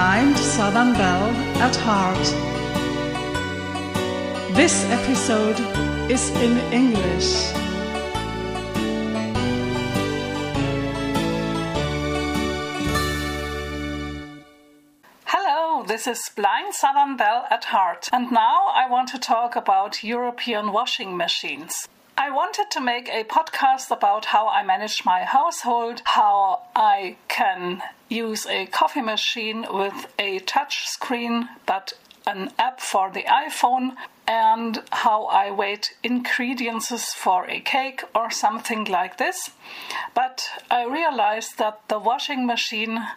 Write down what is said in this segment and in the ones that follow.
blind Southern Belle at heart. This episode is in English. Hello, this is Blind Southern Belle at heart, and now I want to talk about European washing machines. I wanted to make a podcast about how I manage my household, how I can use a coffee machine with a touch screen but an app for the iPhone, and how I weight ingredients for a cake or something like this. But I realized that the washing machine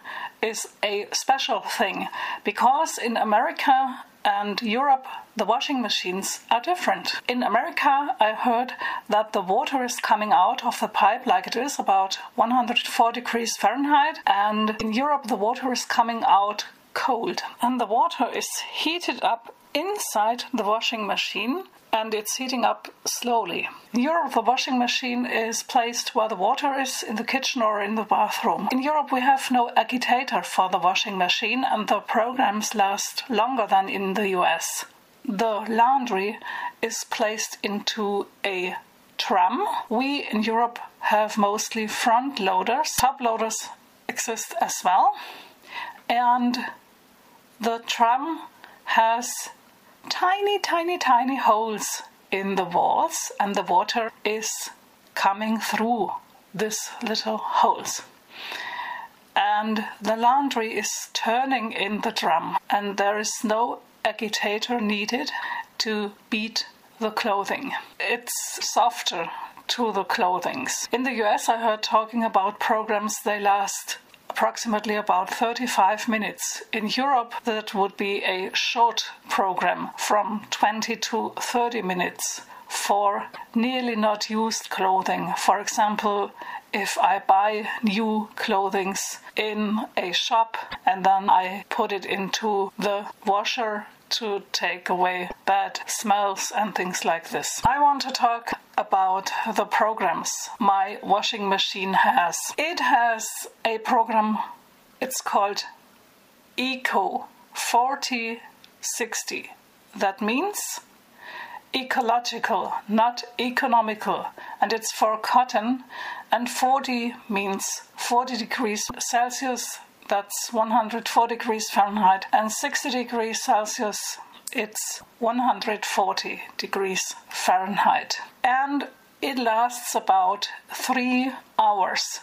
is a special thing because in America and Europe the washing machines are different. In America, I heard that the water is coming out of the pipe like it is about 104 degrees Fahrenheit, and in Europe, the water is coming out cold. And the water is heated up inside the washing machine and it's heating up slowly. In Europe, the washing machine is placed where the water is in the kitchen or in the bathroom. In Europe, we have no agitator for the washing machine, and the programs last longer than in the US. The laundry is placed into a tram. We in Europe have mostly front loaders, top loaders exist as well, and the tram has tiny, tiny, tiny holes in the walls, and the water is coming through these little holes. And the laundry is turning in the drum, and there is no agitator needed to beat the clothing. It's softer to the clothings. In the US, I heard talking about programs they last approximately about 35 minutes. In Europe, that would be a short program from 20 to 30 minutes for nearly not used clothing. For example, if I buy new clothing in a shop and then I put it into the washer to take away bad smells and things like this. I want to talk about the programs my washing machine has. It has a program, it's called Eco 4060. That means ecological, not economical, and it's for cotton. And 40 means 40 degrees Celsius, that's 104 degrees Fahrenheit, and 60 degrees Celsius, it's 140 degrees Fahrenheit. And it lasts about three hours.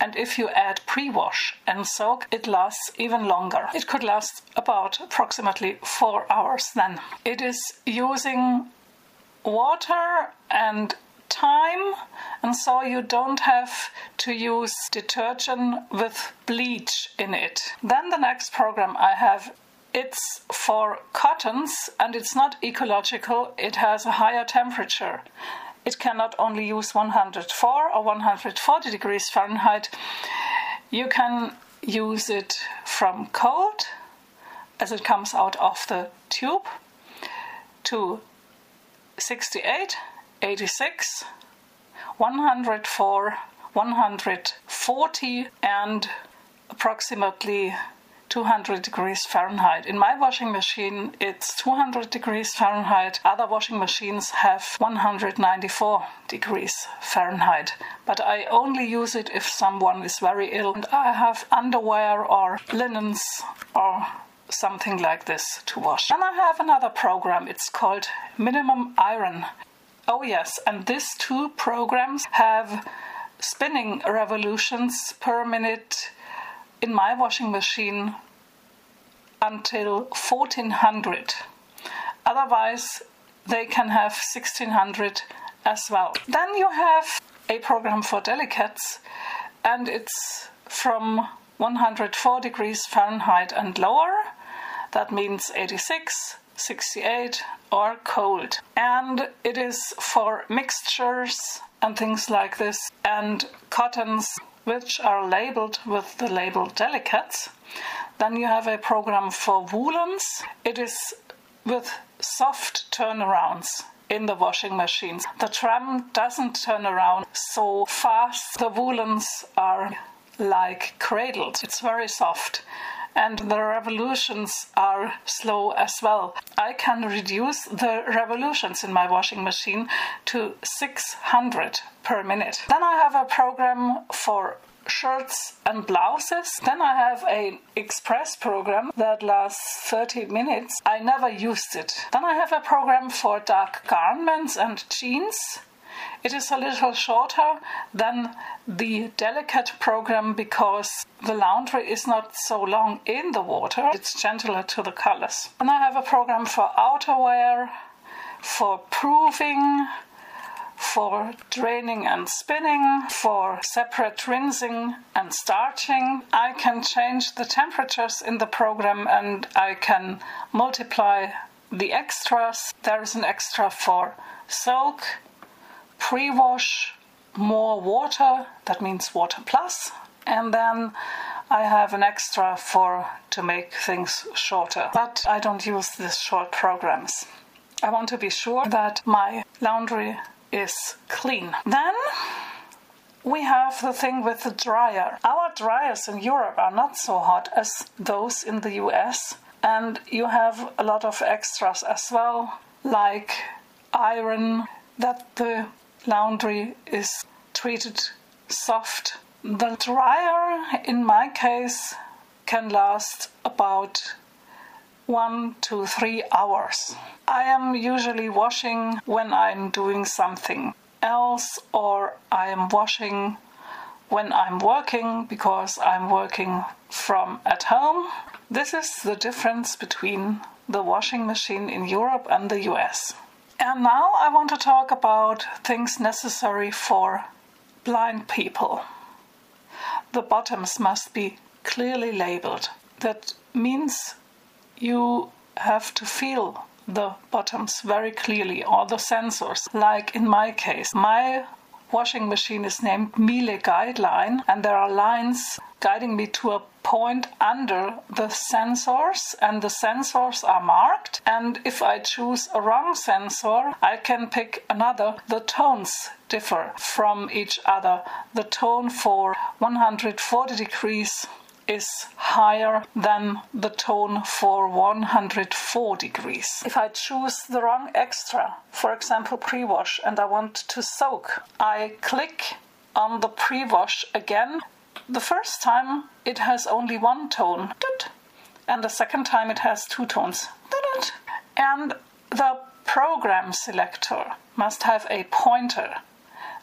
And if you add pre wash and soak, it lasts even longer. It could last about approximately four hours then. It is using water and time, and so you don't have to use detergent with bleach in it. Then the next program I have it's for cottons and it's not ecological, it has a higher temperature. It can not only use 104 or 140 degrees Fahrenheit, you can use it from cold as it comes out of the tube to 68, 86, 104, 140, and approximately 200 degrees Fahrenheit. In my washing machine, it's 200 degrees Fahrenheit. Other washing machines have 194 degrees Fahrenheit. But I only use it if someone is very ill and I have underwear or linens or something like this to wash. And I have another program. It's called Minimum Iron. Oh, yes, and these two programs have spinning revolutions per minute in my washing machine until 1400. Otherwise, they can have 1600 as well. Then you have a program for delicates, and it's from 104 degrees Fahrenheit and lower. That means 86, 68, or cold. And it is for mixtures and things like this, and cottons which are labeled with the label delicates. Then you have a program for woolens. It is with soft turnarounds in the washing machines. The tram doesn't turn around so fast. The woolens are like cradled. It's very soft. And the revolutions are slow as well. I can reduce the revolutions in my washing machine to 600 per minute. Then I have a program for shirts and blouses. Then I have an express program that lasts 30 minutes. I never used it. Then I have a program for dark garments and jeans. It is a little shorter than the delicate program because the laundry is not so long in the water. It's gentler to the colors. And I have a program for outerwear, for proving, for draining and spinning, for separate rinsing and starching. I can change the temperatures in the program and I can multiply the extras. There is an extra for soak, pre wash, more water, that means water plus, and then I have an extra for to make things shorter. But I don't use these short programs. I want to be sure that my laundry is clean. Then we have the thing with the dryer. Our dryers in Europe are not so hot as those in the US, and you have a lot of extras as well, like iron, that the laundry is treated soft. The dryer, in my case, can last about one to three hours. I am usually washing when I'm doing something else, or I am washing when I'm working because I'm working from at home. This is the difference between the washing machine in Europe and the US. And now I want to talk about things necessary for blind people. The bottoms must be clearly labeled. That means you have to feel the bottoms very clearly or the sensors. Like in my case, my washing machine is named Miele Guideline, and there are lines guiding me to a point under the sensors, and the sensors are marked. And if I choose a wrong sensor, I can pick another. The tones differ from each other. The tone for 140 degrees is higher than the tone for 104 degrees. If I choose the wrong extra, for example pre wash, and I want to soak, I click on the pre wash again. The first time it has only one tone, and the second time it has two tones. And the program selector must have a pointer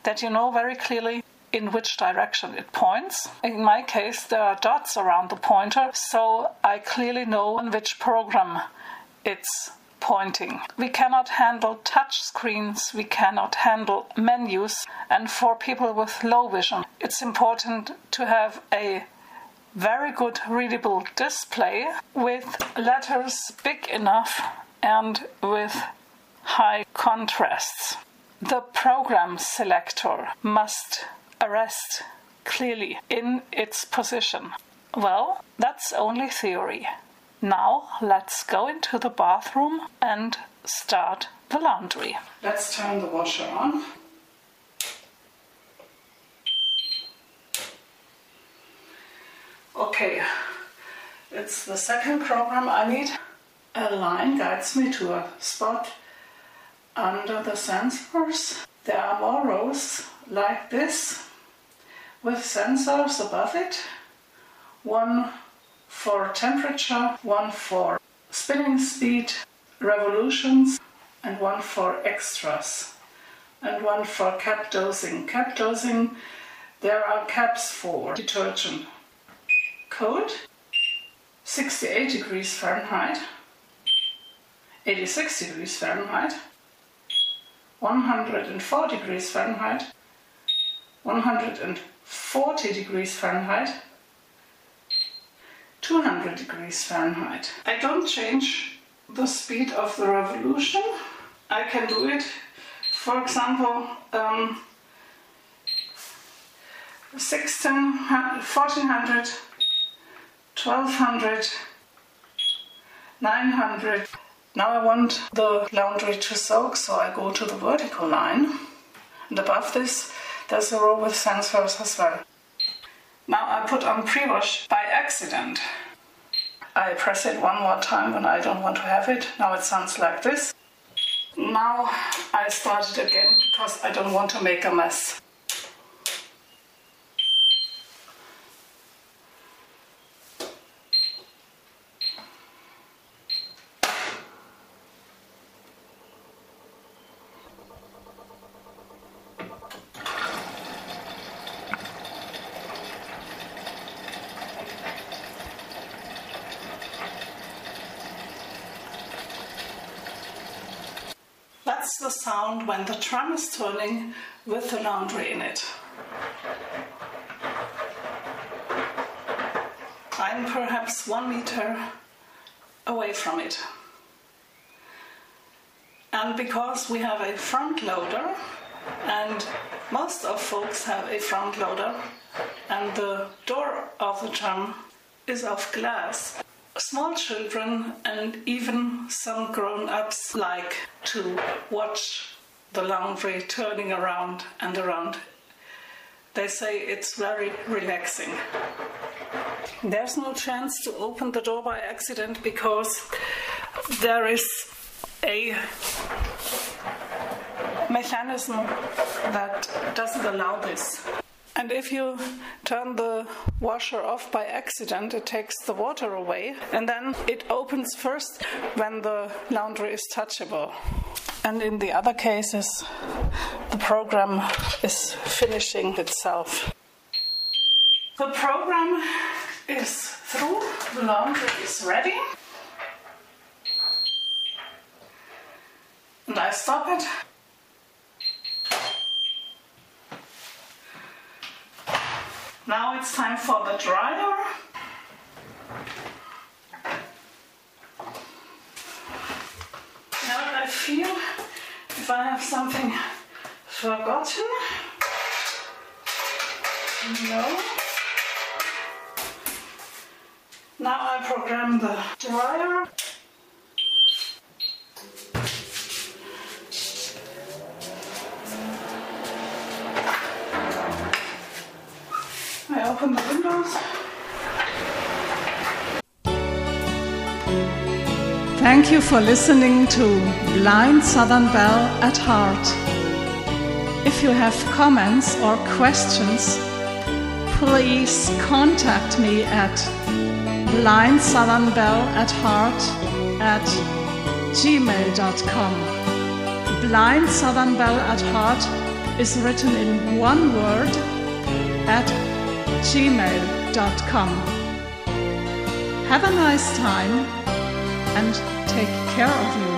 that you know very clearly in which direction it points. In my case, there are dots around the pointer, so I clearly know on which program it's pointing. We cannot handle touch screens, we cannot handle menus, and for people with low vision, it's important to have a very good readable display with letters big enough and with high contrasts. The program selector must arrest clearly in its position. Well, that's only theory. Now let's go into the bathroom and start the laundry. Let's turn the washer on. Okay, it's the second program I need. A line guides me to a spot under the sensors. There are more rows like this with sensors above it. One for temperature, one for spinning speed, revolutions, and one for extras, and one for cap dosing. Cap dosing, there are caps for detergent. Cold, 68 degrees Fahrenheit, 86 degrees Fahrenheit, 104 degrees Fahrenheit, 140 degrees Fahrenheit, 200 degrees Fahrenheit. I don't change the speed of the revolution. I can do it, for example, um, 16, 1400, 1200, 900. Now I want the laundry to soak, so I go to the vertical line. And above this, there's a row with sensors as well. Now I put on pre-wash by accident. I press it one more time when I don't want to have it. Now it sounds like this. Now I start it again because I don't want to make a mess. That's the sound when the tram is turning with the laundry in it. I'm perhaps one meter away from it. And because we have a front loader, and most of folks have a front loader, and the door of the tram is of glass, small children and even some grown ups like to watch the laundry turning around and around. They say it's very relaxing. There's no chance to open the door by accident because there is a mechanism that doesn't allow this. And if you turn the washer off by accident, it takes the water away, and then it opens first when the laundry is touchable. And in the other cases, the program is finishing itself. The program is through, the laundry is ready. And I stop it Now it's time for the dryer. Now I feel if I have something forgotten. No. Now I program the dryer. Open the windows. Thank you for listening to Blind Southern Belle at Heart. If you have comments or questions, please contact me at blindsouthernbelle at heart at gmail.com. Blind Southern Belle at Heart is written in one word at gmail.com. Have a nice time and take care of you.